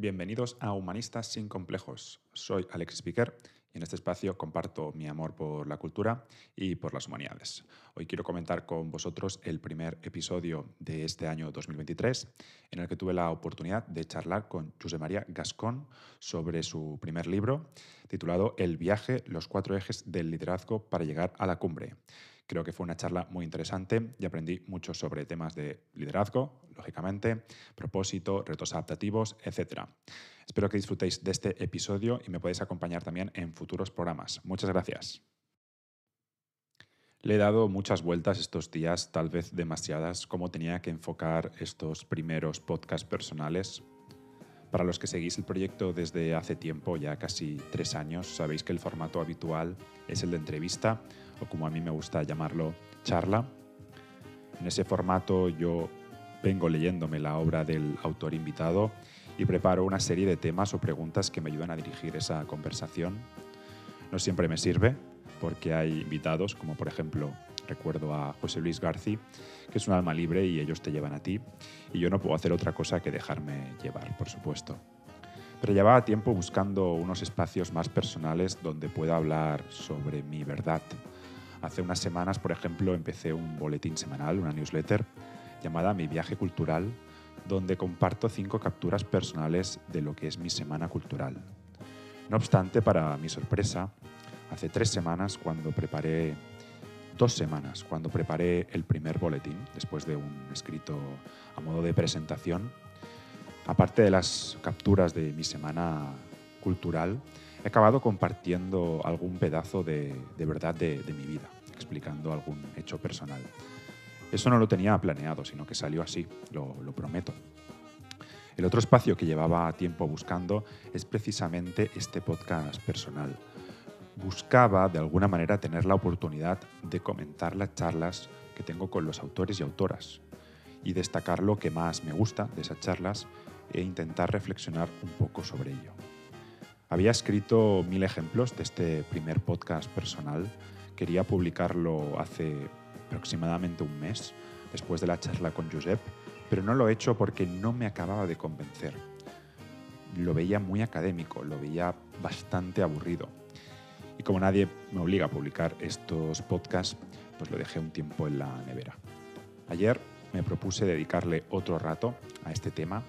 Bienvenidos a Humanistas sin Complejos. Soy Alex Piquer y en este espacio comparto mi amor por la cultura y por las humanidades. Hoy quiero comentar con vosotros el primer episodio de este año 2023 en el que tuve la oportunidad de charlar con José María Gascón sobre su primer libro titulado El viaje, los cuatro ejes del liderazgo para llegar a la cumbre. Creo que fue una charla muy interesante y aprendí mucho sobre temas de liderazgo, lógicamente, propósito, retos adaptativos, etc. Espero que disfrutéis de este episodio y me podéis acompañar también en futuros programas. Muchas gracias. Le he dado muchas vueltas estos días, tal vez demasiadas, cómo tenía que enfocar estos primeros podcasts personales. Para los que seguís el proyecto desde hace tiempo, ya casi tres años, sabéis que el formato habitual es el de entrevista o como a mí me gusta llamarlo, charla. En ese formato yo vengo leyéndome la obra del autor invitado y preparo una serie de temas o preguntas que me ayudan a dirigir esa conversación. No siempre me sirve porque hay invitados, como por ejemplo recuerdo a José Luis García, que es un alma libre y ellos te llevan a ti, y yo no puedo hacer otra cosa que dejarme llevar, por supuesto. Pero llevaba tiempo buscando unos espacios más personales donde pueda hablar sobre mi verdad, Hace unas semanas, por ejemplo, empecé un boletín semanal, una newsletter llamada Mi viaje cultural, donde comparto cinco capturas personales de lo que es mi semana cultural. No obstante, para mi sorpresa, hace tres semanas, cuando preparé, dos semanas, cuando preparé el primer boletín, después de un escrito a modo de presentación, aparte de las capturas de mi semana cultural, he acabado compartiendo algún pedazo de, verdad de, mi vida, explicando algún hecho personal. Eso no lo tenía planeado, sino que salió así, lo, lo prometo. El otro espacio que llevaba tiempo buscando es precisamente este podcast personal. Buscaba de alguna manera tener la oportunidad de comentar las charlas que tengo con los autores y autoras y destacar lo que más me gusta de esas charlas e intentar reflexionar un poco sobre ello. Había escrito mil ejemplos de este primer podcast personal. Quería publicarlo hace aproximadamente un mes, después de la charla con Josep, pero no lo he hecho porque no me acababa de convencer. Lo veía muy académico, lo veía bastante aburrido. Y como nadie me obliga a publicar estos podcasts, pues lo dejé un tiempo en la nevera. Ayer me propuse dedicarle otro rato a este tema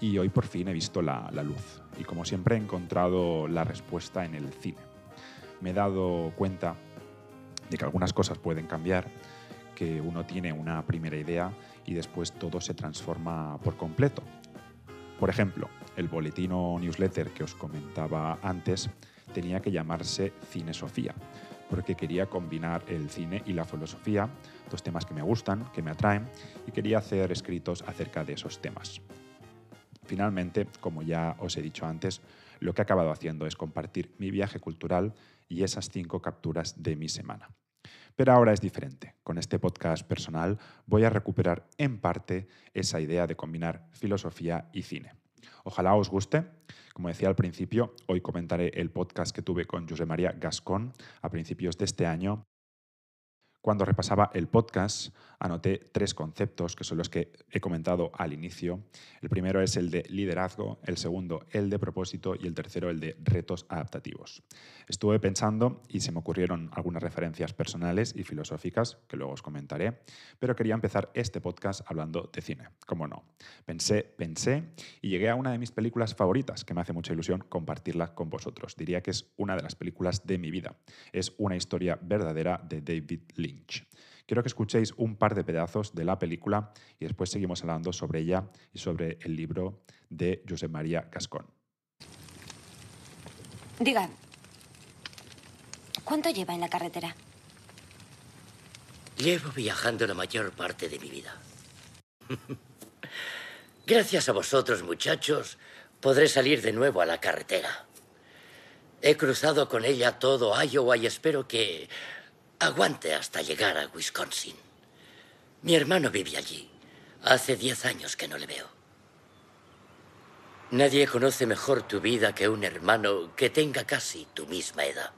y hoy por fin he visto la, luz. Y como siempre he encontrado la respuesta en el cine. Me he dado cuenta de que algunas cosas pueden cambiar, que uno tiene una primera idea y después todo se transforma por completo. Por ejemplo, el boletín o newsletter que os comentaba antes tenía que llamarse Cine Sofía, porque quería combinar el cine y la filosofía, dos temas que me gustan, que me atraen, y quería hacer escritos acerca de esos temas. Finalmente, como ya os he dicho antes, lo que he acabado haciendo es compartir mi viaje cultural y esas cinco capturas de mi semana. Pero ahora es diferente. Con este podcast personal voy a recuperar en parte esa idea de combinar filosofía y cine. Ojalá os guste. Como decía al principio, hoy comentaré el podcast que tuve con José María Gascón a principios de este año cuando repasaba el podcast, anoté tres conceptos que son los que he comentado al inicio. El primero es el de liderazgo, el segundo el de propósito y el tercero el de retos adaptativos. Estuve pensando y se me ocurrieron algunas referencias personales y filosóficas que luego os comentaré, pero quería empezar este podcast hablando de cine, como no. Pensé, pensé y llegué a una de mis películas favoritas que me hace mucha ilusión compartirla con vosotros. Diría que es una de las películas de mi vida. Es una historia verdadera de David Lee. Quiero que escuchéis un par de pedazos de la película y después seguimos hablando sobre ella y sobre el libro de José María Gascón. Diga, ¿cuánto lleva en la carretera? Llevo viajando la mayor parte de mi vida. Gracias a vosotros, muchachos, podré salir de nuevo a la carretera. He cruzado con ella todo Iowa y espero que Aguante hasta llegar a Wisconsin. Mi hermano vive allí. Hace diez años que no le veo. Nadie conoce mejor tu vida que un hermano que tenga casi tu misma edad.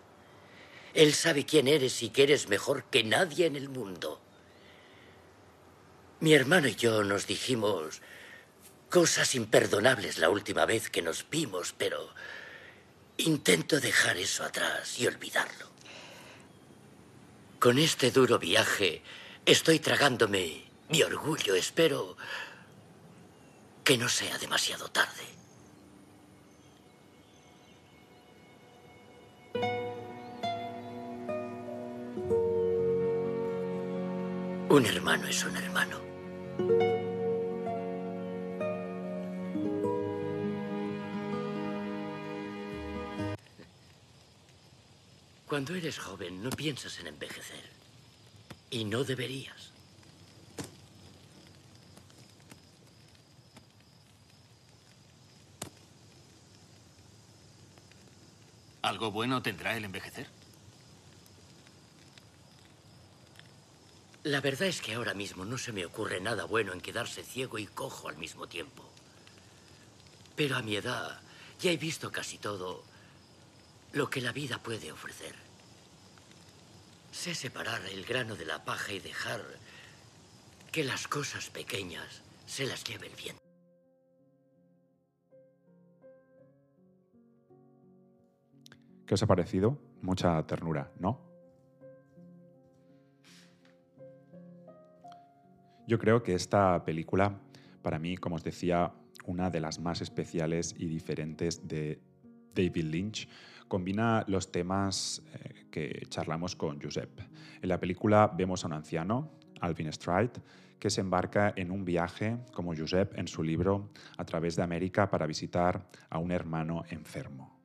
Él sabe quién eres y que eres mejor que nadie en el mundo. Mi hermano y yo nos dijimos cosas imperdonables la última vez que nos vimos, pero intento dejar eso atrás y olvidarlo. Con este duro viaje estoy tragándome mi orgullo. Espero que no sea demasiado tarde. Un hermano es un hermano. Cuando eres joven no piensas en envejecer. Y no deberías. ¿Algo bueno tendrá el envejecer? La verdad es que ahora mismo no se me ocurre nada bueno en quedarse ciego y cojo al mismo tiempo. Pero a mi edad ya he visto casi todo lo que la vida puede ofrecer. Sé separar el grano de la paja y dejar que las cosas pequeñas se las lleve el viento. ¿Qué os ha parecido? Mucha ternura, ¿no? Yo creo que esta película, para mí, como os decía, una de las más especiales y diferentes de David Lynch, combina los temas eh, que charlamos con Josep. En la película vemos a un anciano, Alvin Stride, que se embarca en un viaje, como Josep en su libro, a través de América para visitar a un hermano enfermo.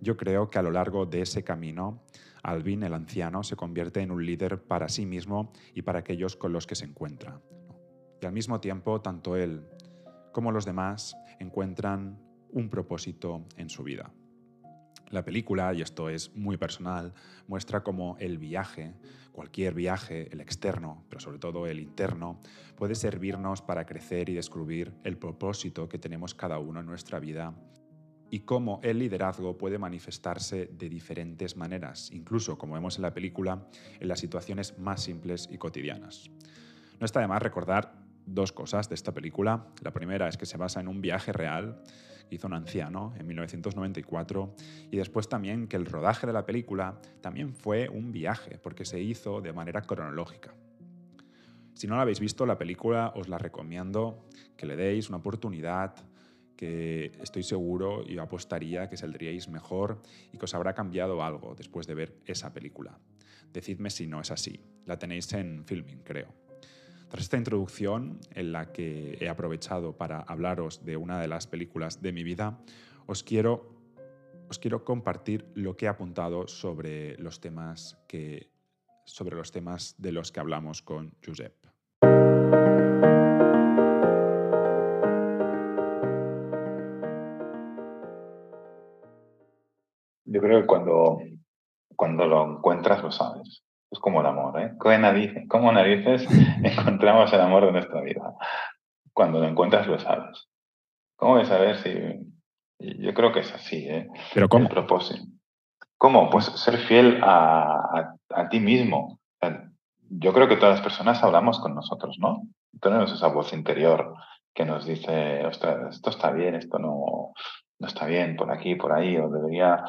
Yo creo que a lo largo de ese camino Alvin, el anciano, se convierte en un líder para sí mismo y para aquellos con los que se encuentra. Y al mismo tiempo, tanto él como los demás encuentran un propósito en su vida. La película, y esto es muy personal, muestra cómo el viaje, cualquier viaje, el externo, pero sobre todo el interno, puede servirnos para crecer y descubrir el propósito que tenemos cada uno en nuestra vida y cómo el liderazgo puede manifestarse de diferentes maneras, incluso, como vemos en la película, en las situaciones más simples y cotidianas. No está de más recordar dos cosas de esta película. La primera es que se basa en un viaje real que hizo un anciano en 1994 y después también que el rodaje de la película también fue un viaje porque se hizo de manera cronológica. Si no la habéis visto, la película os la recomiendo que le deis una oportunidad, que estoy seguro y apostaría que saldríais mejor y que os habrá cambiado algo después de ver esa película. Decidme si no es así. La tenéis en Filming, creo. Tras esta introducción, en la que he aprovechado para hablaros de una de las películas de mi vida, os quiero, os quiero compartir lo que he apuntado sobre los temas, que, sobre los temas de los que hablamos con Josep. Yo creo que cuando, cuando lo encuentras lo sabes. Es como el amor, ¿eh? ¿Cómo narices, ¿Cómo narices encontramos el amor de nuestra vida? Cuando lo encuentras lo sabes. ¿Cómo de saber si...? Yo creo que es así, ¿eh? ¿Pero cómo? El propósito. ¿Cómo? Pues ser fiel a, a, ti mismo. Yo creo que todas las personas hablamos con nosotros, ¿no? Tenemos esa voz interior que nos dice, ostras, esto está bien, esto no, no está bien, por aquí, por ahí, o debería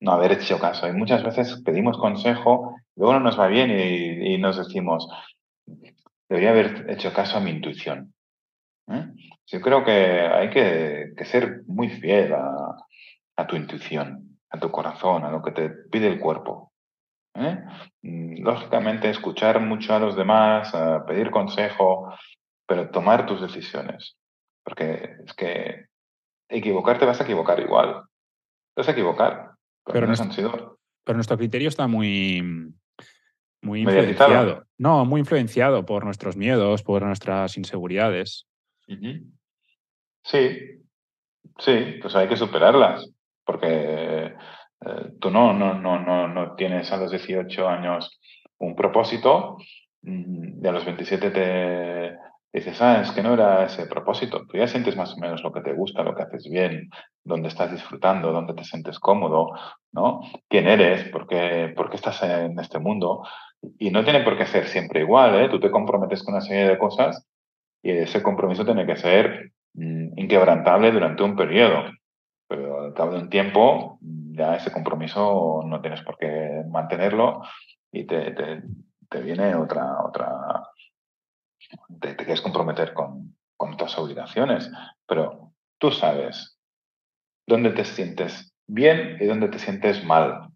no haber hecho caso. Y muchas veces pedimos consejo, luego no nos va bien y, nos decimos, debería haber hecho caso a mi intuición. ¿eh? Yo creo que hay que, ser muy fiel a, tu intuición, a tu corazón, a lo que te pide el cuerpo. ¿eh? Mm, lógicamente, escuchar mucho a los demás, pedir consejo, pero tomar tus decisiones. Porque es que equivocarte vas a equivocar igual. Te vas a equivocar, pero, nuestro, pero nuestro criterio está muy, muy influenciado. No, muy influenciado por nuestros miedos, por nuestras inseguridades. Sí, sí, pues hay que superarlas, porque eh, tú no, no, no, no, no tienes a los 18 años un propósito, mm, y a los 27 te, dices, ah, es que no era ese propósito. Tú ya sientes más o menos lo que te gusta, lo que haces bien, dónde estás disfrutando, dónde te sientes cómodo, ¿no? ¿Quién eres? ¿Por qué, por qué estás en este mundo? Y no tiene por qué ser siempre igual, ¿eh? Tú te comprometes con una serie de cosas y ese compromiso tiene que ser mm, inquebrantable durante un periodo. Pero al cabo de un tiempo, ya ese compromiso no tienes por qué mantenerlo y te, te, viene otra, otra, te, quieres comprometer con, con otras obligaciones. Pero tú sabes dónde te sientes bien y dónde te sientes mal.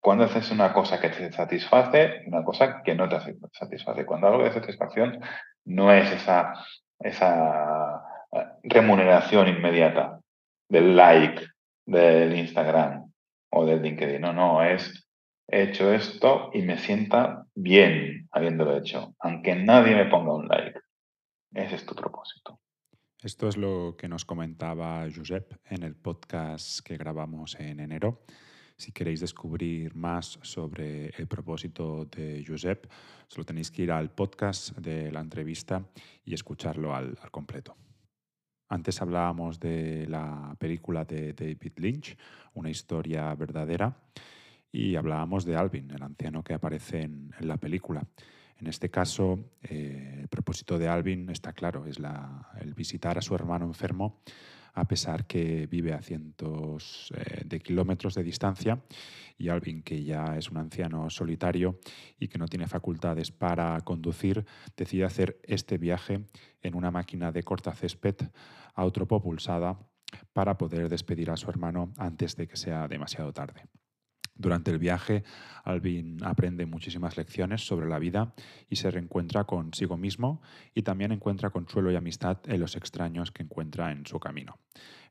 Cuando haces una cosa que te satisface y una cosa que no te satisface. Cuando algo de satisfacción no es esa, esa eh, remuneración inmediata del like del Instagram o del LinkedIn. No, no, es he hecho esto y me sienta bien habiéndolo hecho, aunque nadie me ponga un like. Ese es tu propósito. Esto es lo que nos comentaba Josep en el podcast que grabamos en enero. Si queréis descubrir más sobre el propósito de Josep, solo tenéis que ir al podcast de la entrevista y escucharlo al, al completo. Antes hablábamos de la película de David Lynch, una historia verdadera, y hablábamos de Alvin, el anciano que aparece en, la película. En este caso, eh, el propósito de Alvin está claro, es el visitar a su hermano enfermo, a pesar que vive a cientos eh, de kilómetros de distancia, y Alvin, que ya es un anciano solitario y que no tiene facultades para conducir, decide hacer este viaje en una máquina de cortacésped autopropulsada para poder despedir a su hermano antes de que sea demasiado tarde. Durante el viaje, Alvin aprende muchísimas lecciones sobre la vida y se reencuentra consigo mismo y también encuentra consuelo y amistad en los extraños que encuentra en su camino.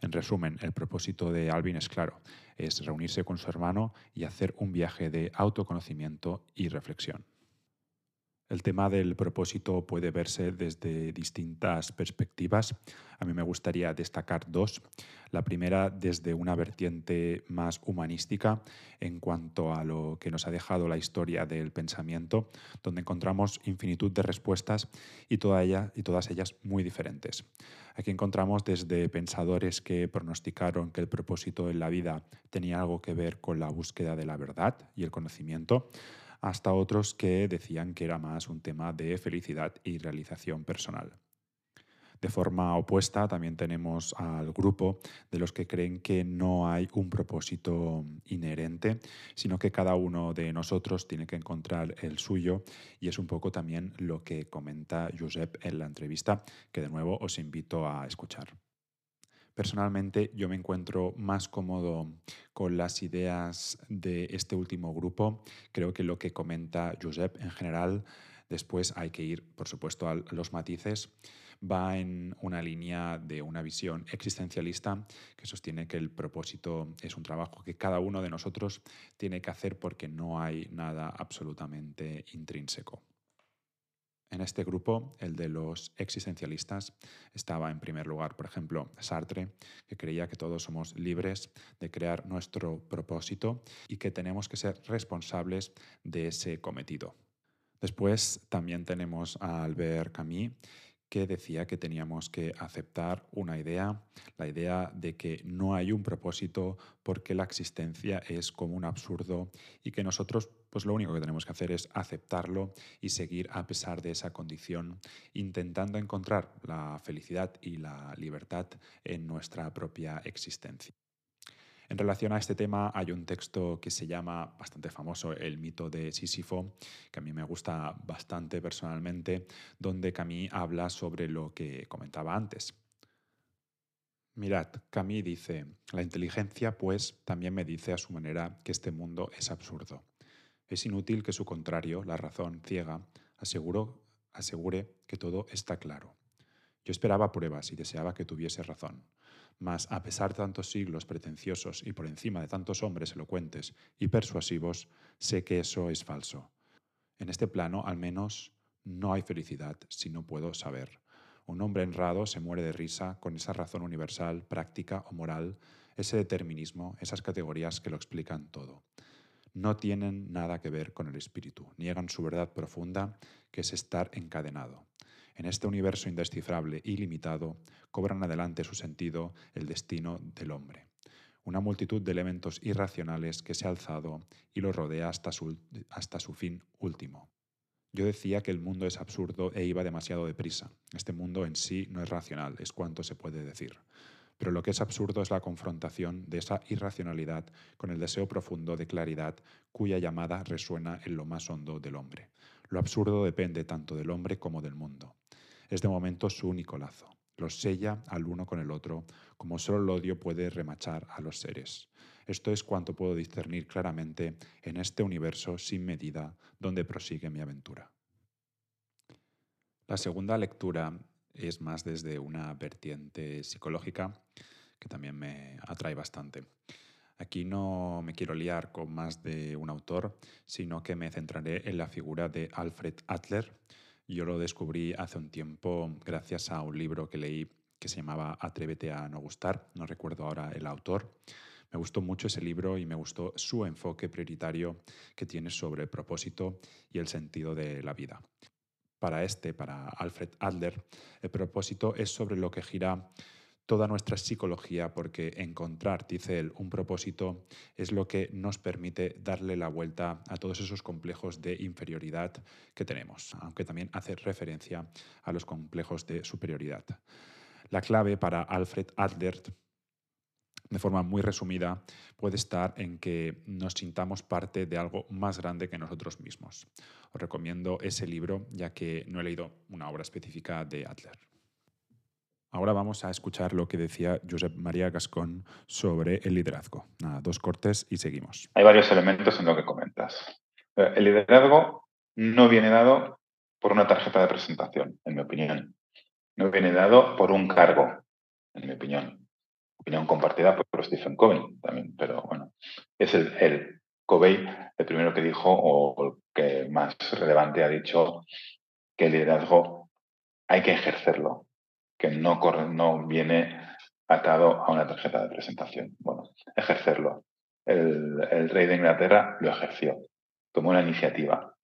En resumen, el propósito de Alvin es claro, es reunirse con su hermano y hacer un viaje de autoconocimiento y reflexión. El tema del propósito puede verse desde distintas perspectivas. A mí me gustaría destacar dos. La primera desde una vertiente más humanística en cuanto a lo que nos ha dejado la historia del pensamiento, donde encontramos infinitud de respuestas y, todas ellas muy diferentes. Aquí encontramos desde pensadores que pronosticaron que el propósito en la vida tenía algo que ver con la búsqueda de la verdad y el conocimiento, hasta otros que decían que era más un tema de felicidad y realización personal. De forma opuesta, también tenemos al grupo de los que creen que no hay un propósito inherente, sino que cada uno de nosotros tiene que encontrar el suyo y es un poco también lo que comenta Josep en la entrevista, que de nuevo os invito a escuchar. Personalmente yo me encuentro más cómodo con las ideas de este último grupo. Creo que lo que comenta Josep en general, después hay que ir, por supuesto, a los matices, va en una línea de una visión existencialista que sostiene que el propósito es un trabajo que cada uno de nosotros tiene que hacer porque no hay nada absolutamente intrínseco. En este grupo, el de los existencialistas, estaba en primer lugar, por ejemplo, Sartre, que creía que todos somos libres de crear nuestro propósito y que tenemos que ser responsables de ese cometido. Después también tenemos a Albert Camus, que decía que teníamos que aceptar una idea, la idea de que no hay un propósito porque la existencia es como un absurdo y que nosotros pues lo único que tenemos que hacer es aceptarlo y seguir a pesar de esa condición, intentando encontrar la felicidad y la libertad en nuestra propia existencia. En relación a este tema hay un texto que se llama, bastante famoso, El mito de Sísifo, que a mí me gusta bastante personalmente, donde Camille habla sobre lo que comentaba antes. Mirad, Camille dice, la inteligencia pues también me dice a su manera que este mundo es absurdo. Es inútil que su contrario, la razón ciega, asegure que todo está claro. Yo esperaba pruebas y deseaba que tuviese razón. Mas, a pesar de tantos siglos pretenciosos y por encima de tantos hombres elocuentes y persuasivos, sé que eso es falso. En este plano, al menos, no hay felicidad si no puedo saber. Un hombre honrado se muere de risa con esa razón universal, práctica o moral, ese determinismo, esas categorías que lo explican todo. No tienen nada que ver con el espíritu, niegan su verdad profunda, que es estar encadenado. En este universo indescifrable y limitado, cobran adelante su sentido el destino del hombre. Una multitud de elementos irracionales que se ha alzado y lo rodea hasta su, hasta su fin último. Yo decía que el mundo es absurdo e iba demasiado deprisa. Este mundo en sí no es racional, es cuanto se puede decir. Pero lo que es absurdo es la confrontación de esa irracionalidad con el deseo profundo de claridad cuya llamada resuena en lo más hondo del hombre. Lo absurdo depende tanto del hombre como del mundo. Es de momento su único lazo. Los sella al uno con el otro, como solo el odio puede remachar a los seres. Esto es cuanto puedo discernir claramente en este universo sin medida donde prosigue mi aventura. La segunda lectura es más desde una vertiente psicológica que también me atrae bastante. Aquí no me quiero liar con más de un autor, sino que me centraré en la figura de Alfred Adler. Yo lo descubrí hace un tiempo gracias a un libro que leí que se llamaba Atrévete a no gustar, no recuerdo ahora el autor. Me gustó mucho ese libro y me gustó su enfoque prioritario que tiene sobre el propósito y el sentido de la vida para este, para Alfred Adler, el propósito es sobre lo que gira toda nuestra psicología, porque encontrar, dice él, un propósito es lo que nos permite darle la vuelta a todos esos complejos de inferioridad que tenemos, aunque también hace referencia a los complejos de superioridad. La clave para Alfred Adler de forma muy resumida, puede estar en que nos sintamos parte de algo más grande que nosotros mismos. Os recomiendo ese libro, ya que no he leído una obra específica de Adler. Ahora vamos a escuchar lo que decía Josep María Gascón sobre el liderazgo. Dos cortes y seguimos. Hay varios elementos en lo que comentas. Eh, el liderazgo no viene dado por una tarjeta de presentación, en mi opinión. No viene dado por un cargo, en mi opinión opinión compartida por Stephen Covey también, pero bueno, es el, el Covey el primero que dijo o el que más relevante ha dicho que el liderazgo hay que ejercerlo, que no, viene atado a una tarjeta de presentación. Bueno, ejercerlo. El, rey de Inglaterra lo ejerció, tomó una iniciativa.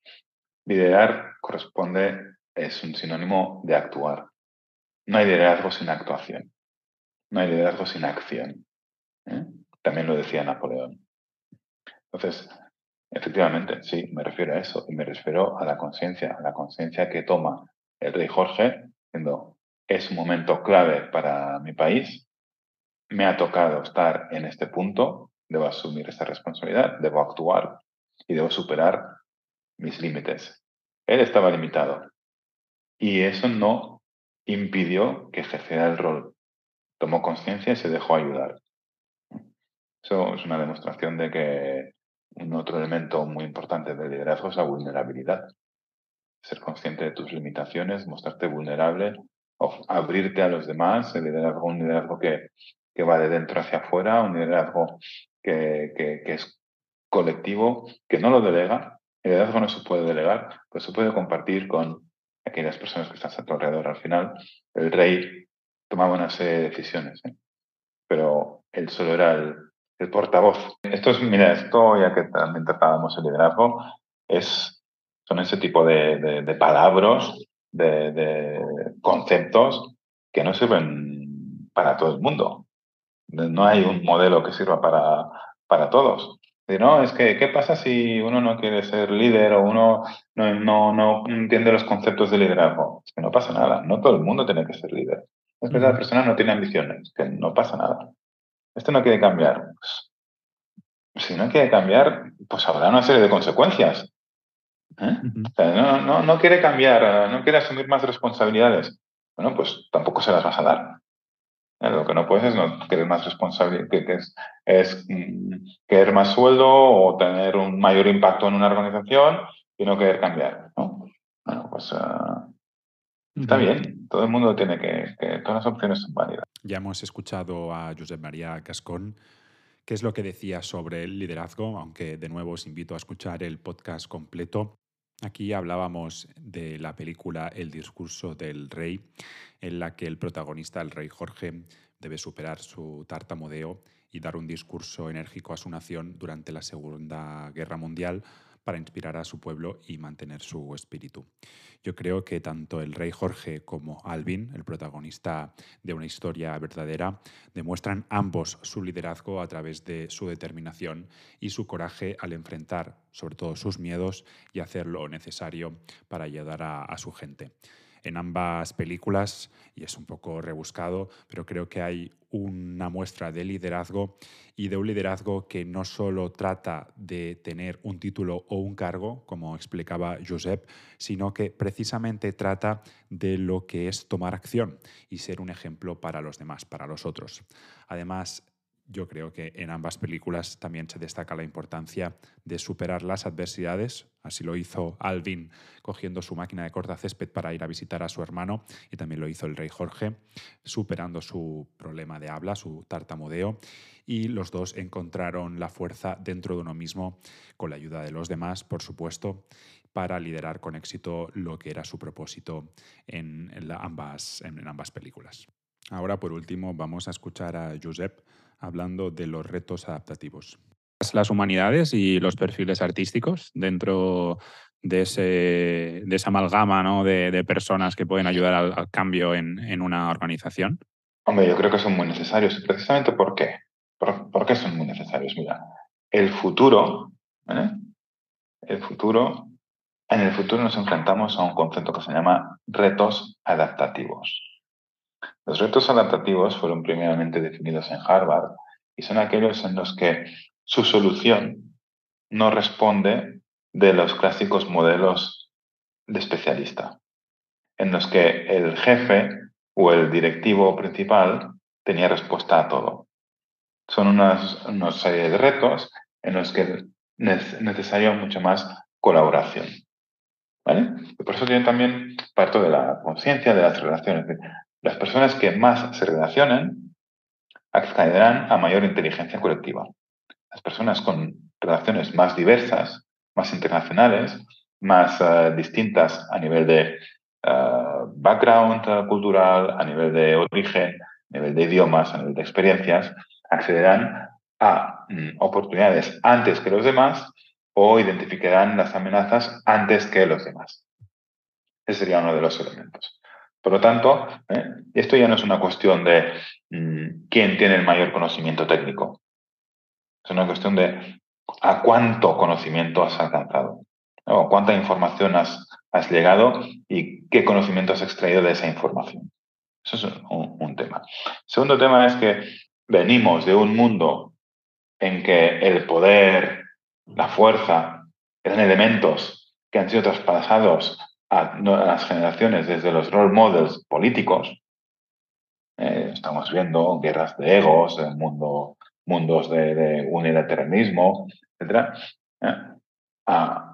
Liderar corresponde, es un sinónimo de actuar. No hay liderazgo sin actuación. No hay liderazgo sin acción. ¿eh? También lo decía Napoleón. Entonces, efectivamente, sí, me refiero a eso. Y me refiero a la conciencia, a la conciencia que toma el rey Jorge, diciendo, es un momento clave para mi país, me ha tocado estar en este punto, debo asumir esta responsabilidad, debo actuar y debo superar mis límites. Él estaba limitado y eso no impidió que ejerciera el rol tomó conciencia y se dejó ayudar. Eso es una demostración de que un otro elemento muy importante del liderazgo es la vulnerabilidad. Ser consciente de tus limitaciones, mostrarte vulnerable, abrirte a los demás, el liderazgo, un liderazgo que, que va de dentro hacia afuera, un liderazgo que, que, que es colectivo, que no lo delega. El liderazgo no se puede delegar, pues se puede compartir con aquellas personas que están a tu alrededor. Al final, el rey tomaba una serie de decisiones, ¿eh? pero él solo era el, portavoz. Esto es, mira, esto ya que también tratábamos el liderazgo, es, son ese tipo de, de, palabras, de, conceptos que no sirven para todo el mundo. No hay un modelo que sirva para, para todos. No, es que, ¿qué pasa si uno no quiere ser líder o uno no, no, no entiende los conceptos de liderazgo? Es que no pasa nada, no todo el mundo tiene que ser líder. Es verdad, la persona no tiene ambiciones, que no pasa nada. Esto no quiere cambiar. Pues, si no quiere cambiar, pues habrá una serie de consecuencias. ¿Eh? no, no, no, quiere cambiar, no quiere asumir más responsabilidades. Bueno, pues tampoco se las vas a dar. ¿Eh? Lo que no puedes es no querer más responsabilidad, que, es, es mm, querer más sueldo o tener un mayor impacto en una organización y no querer cambiar. ¿no? Bueno, pues uh, Está bien, todo el mundo tiene que, que, todas las opciones son válidas. Ya hemos escuchado a Josep María Gascón, qué es lo que decía sobre el liderazgo, aunque de nuevo os invito a escuchar el podcast completo. Aquí hablábamos de la película El discurso del rey, en la que el protagonista, el rey Jorge, debe superar su tartamudeo y dar un discurso enérgico a su nación durante la Segunda Guerra Mundial para inspirar a su pueblo y mantener su espíritu. Yo creo que tanto el rey Jorge como Alvin, el protagonista de una historia verdadera, demuestran ambos su liderazgo a través de su determinación y su coraje al enfrentar sobre todo sus miedos y hacer lo necesario para ayudar a, a su gente en ambas películas, y es un poco rebuscado, pero creo que hay una muestra de liderazgo y de un liderazgo que no solo trata de tener un título o un cargo, como explicaba Josep, sino que precisamente trata de lo que es tomar acción y ser un ejemplo para los demás, para los otros. Además, yo creo que en ambas películas también se destaca la importancia de superar las adversidades. Así lo hizo Alvin cogiendo su máquina de corta césped para ir a visitar a su hermano y también lo hizo el rey Jorge, superando su problema de habla, su tartamudeo. Y los dos encontraron la fuerza dentro de uno mismo, con la ayuda de los demás, por supuesto, para liderar con éxito lo que era su propósito en, ambas, en ambas películas. Ahora, por último, vamos a escuchar a Josep hablando de los retos adaptativos. Las humanidades y los perfiles artísticos dentro de, ese, de esa amalgama de, personas que pueden ayudar al, cambio en, una organización? Hombre, yo creo que son muy necesarios. ¿Precisamente por qué? ¿Por, qué son muy necesarios? Mira, el futuro, ¿eh? el futuro, en el futuro nos enfrentamos a un concepto que se llama retos adaptativos. Los retos adaptativos fueron primeramente definidos en Harvard y son aquellos en los que su solución no responde de los clásicos modelos de especialista, en los que el jefe o el directivo principal tenía respuesta a todo. Son unas, una serie de retos en los que es necesaria mucho más colaboración. por eso tiene también parte de la conciencia de las relaciones. Las personas que más se relacionen accederán a mayor inteligencia colectiva. Las personas con relaciones más diversas, más internacionales, más eh, distintas a nivel de eh, background eh, cultural, a nivel de origen, a nivel de idiomas, a nivel de experiencias, accederán a mm, oportunidades antes que los demás o identificarán las amenazas antes que los demás. Ese sería uno de los elementos. Por lo tanto, ¿eh? esto ya no es una cuestión de mm, quién tiene el mayor conocimiento técnico. Es una cuestión de a cuánto conocimiento has alcanzado, o cuánta información has, has, llegado y qué conocimiento has extraído de esa información. Eso es un, un tema. segundo tema es que venimos de un mundo en que el poder, la fuerza, eran elementos que han sido traspasados a, las generaciones desde los role models políticos. Eh, estamos viendo guerras de egos, mundo, mundos de, unilateralismo, etc. Eh, a,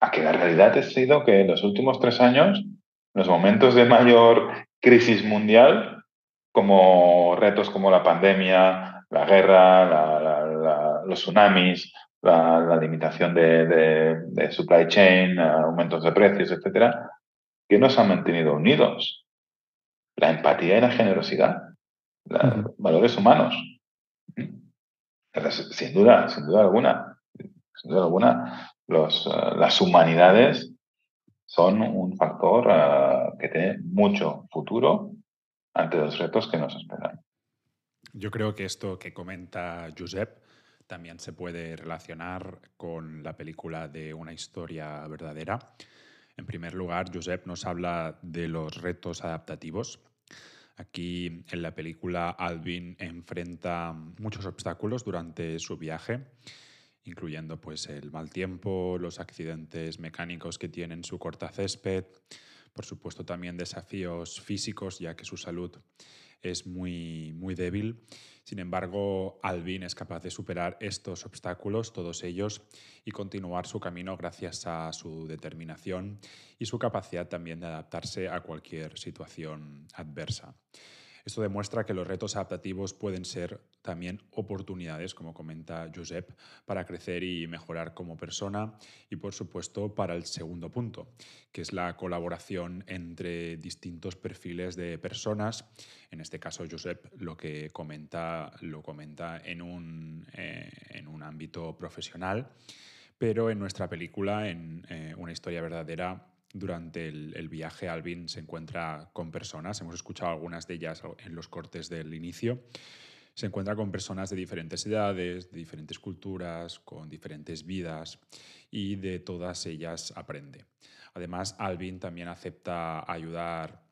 a, que la realidad ha sido que en los últimos tres años, los momentos de mayor crisis mundial, como retos como la pandemia, la guerra, los tsunamis, la, limitación de, supply chain, aumentos de precios, etcétera, que nos han mantenido unidos. La empatía y la generosidad, los valores humanos. Sin duda, sin duda alguna, sin duda alguna, los, eh, las humanidades son un factor eh, que tiene mucho futuro ante los retos que nos esperan. Yo creo que esto que comenta Josep también se puede relacionar con la película de una historia verdadera. En primer lugar, Josep nos habla de los retos adaptativos. Aquí en la película Alvin enfrenta muchos obstáculos durante su viaje, incluyendo pues, el mal tiempo, los accidentes mecánicos que tiene en su corta césped, por supuesto también desafíos físicos, ya que su salud es muy, muy débil. Sin embargo, Alvin es capaz de superar estos obstáculos, todos ellos, y continuar su camino gracias a su determinación y su capacidad también de adaptarse a cualquier situación adversa. Esto demuestra que los retos adaptativos pueden ser también oportunidades, como comenta Josep, para crecer y mejorar como persona y, por supuesto, para el segundo punto, que es la colaboración entre distintos perfiles de personas. En este caso, Josep lo que comenta lo comenta en un, eh, en un ámbito profesional Pero en nuestra película, en eh, Una historia verdadera, durante el, viaje Alvin se encuentra con personas, hemos escuchado algunas de ellas en los cortes del inicio, se encuentra con personas de diferentes edades, de diferentes culturas, con diferentes vidas y de todas ellas aprende. Además, Alvin también acepta ayudar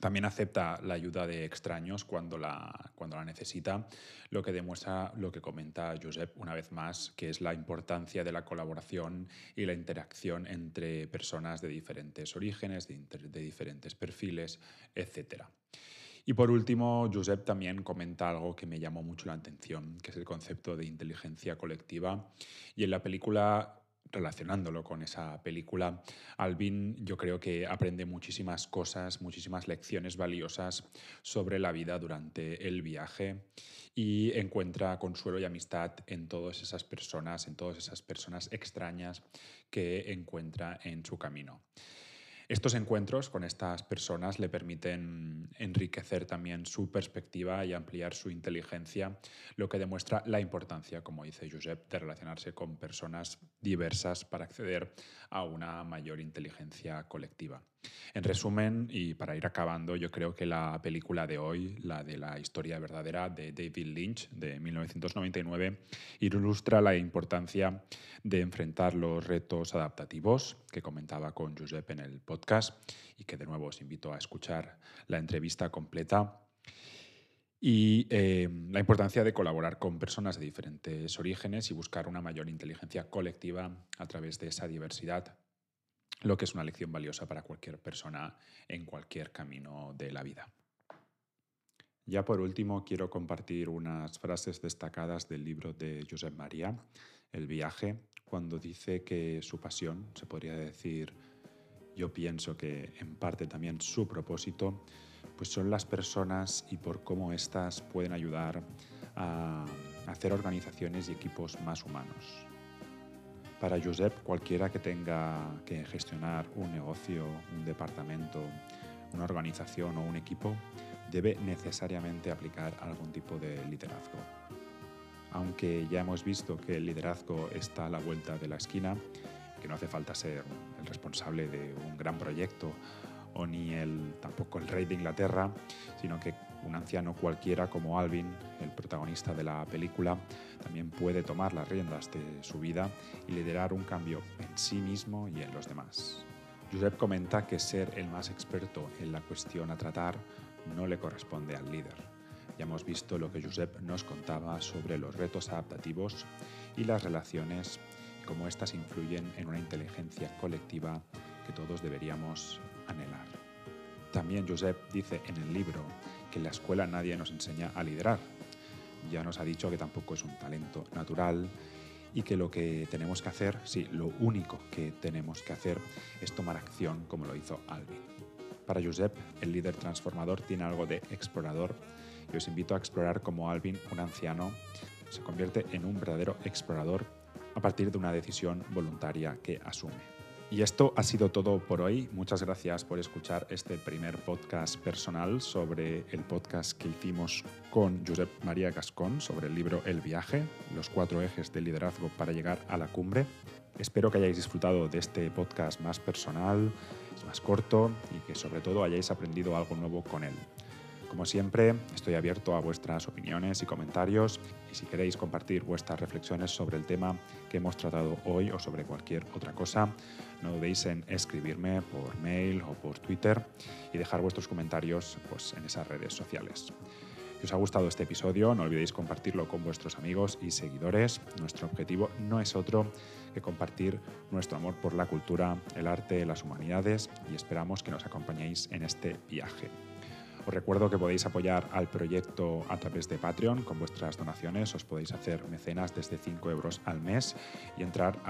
también acepta la ayuda de extraños cuando la, cuando la necesita, lo que demuestra lo que comenta Josep una vez más, que es la importancia de la colaboración y la interacción entre personas de diferentes orígenes, de, de diferentes perfiles, etc. Y por último, Josep también comenta algo que me llamó mucho la atención, que es el concepto de inteligencia colectiva. Y en la película relacionándolo con esa película, Alvin yo creo que aprende muchísimas cosas, muchísimas lecciones valiosas sobre la vida durante el viaje y encuentra consuelo y amistad en todas esas personas, en todas esas personas extrañas que encuentra en su camino. Estos encuentros con estas personas le permiten enriquecer también su perspectiva y ampliar su inteligencia, lo que demuestra la importancia, como dice Josep, de relacionarse con personas diversas para acceder a una mayor inteligencia colectiva. En resumen, y para ir acabando, yo creo que la película de hoy, la de la historia verdadera de David Lynch de 1999, ilustra la importancia de enfrentar los retos adaptativos que comentaba con Josep en el podcast y que de nuevo os invito a escuchar la entrevista completa. Y eh, la importancia de colaborar con personas de diferentes orígenes y buscar una mayor inteligencia colectiva a través de esa diversidad lo que es una lección valiosa para cualquier persona en cualquier camino de la vida. Ya por último, quiero compartir unas frases destacadas del libro de Josep María, El viaje, cuando dice que su pasión, se podría decir, yo pienso que en parte también su propósito, pues son las personas y por cómo éstas pueden ayudar a hacer organizaciones y equipos más humanos. Para Josep, cualquiera que tenga que gestionar un negocio, un departamento, una organización o un equipo, debe necesariamente aplicar algún tipo de liderazgo. Aunque ya hemos visto que el liderazgo está a la vuelta de la esquina, que no hace falta ser el responsable de un gran proyecto o ni el, tampoco el rey de Inglaterra, sino que un anciano cualquiera como Alvin, el protagonista de la película, también puede tomar las riendas de su vida y liderar un cambio en sí mismo y en los demás. Josep comenta que ser el más experto en la cuestión a tratar no le corresponde al líder. Ya hemos visto lo que Josep nos contaba sobre los retos adaptativos y las relaciones y cómo éstas influyen en una inteligencia colectiva que todos deberíamos anhelar. También Josep dice en el libro que en la escuela nadie nos enseña a liderar. Ya nos ha dicho que tampoco es un talento natural y que lo que tenemos que hacer, sí, lo único que tenemos que hacer es tomar acción como lo hizo Alvin. Para Josep, el líder transformador tiene algo de explorador y os invito a explorar como Alvin, un anciano, se convierte en un verdadero explorador a partir de una decisión voluntaria que asume. Y esto ha sido todo por hoy. Muchas gracias por escuchar este primer podcast personal sobre el podcast que hicimos con Josep María Gascón sobre el libro El viaje, los cuatro ejes del liderazgo para llegar a la cumbre. Espero que hayáis disfrutado de este podcast más personal, más corto y que sobre todo hayáis aprendido algo nuevo con él. Como siempre, estoy abierto a vuestras opiniones y comentarios si queréis compartir vuestras reflexiones sobre el tema que hemos tratado hoy o sobre cualquier otra cosa, no dudéis en escribirme por mail o por Twitter y dejar vuestros comentarios pues, en esas redes sociales. Si os ha gustado este episodio, no olvidéis compartirlo con vuestros amigos y seguidores. Nuestro objetivo no es otro que compartir nuestro amor por la cultura, el arte, las humanidades y esperamos que nos acompañéis en este viaje. Os recuerdo que podéis apoyar al proyecto a través de Patreon con vuestras donaciones. Os podéis hacer mecenas desde 5 euros al mes y entrar,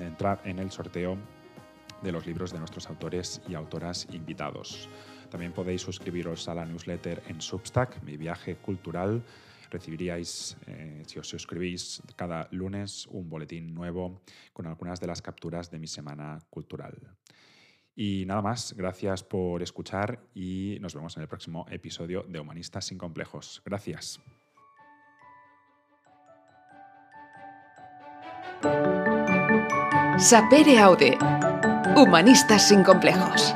entrar en el sorteo de los libros de nuestros autores y autoras invitados. También podéis suscribiros a la newsletter en Substack, mi viaje cultural. Recibiríais, eh, si os suscribís cada lunes, un boletín nuevo con algunas de las capturas de mi semana cultural. Y nada más, gracias por escuchar y nos vemos en el próximo episodio de Humanistas sin Complejos. Gracias. Humanistas sin complejos.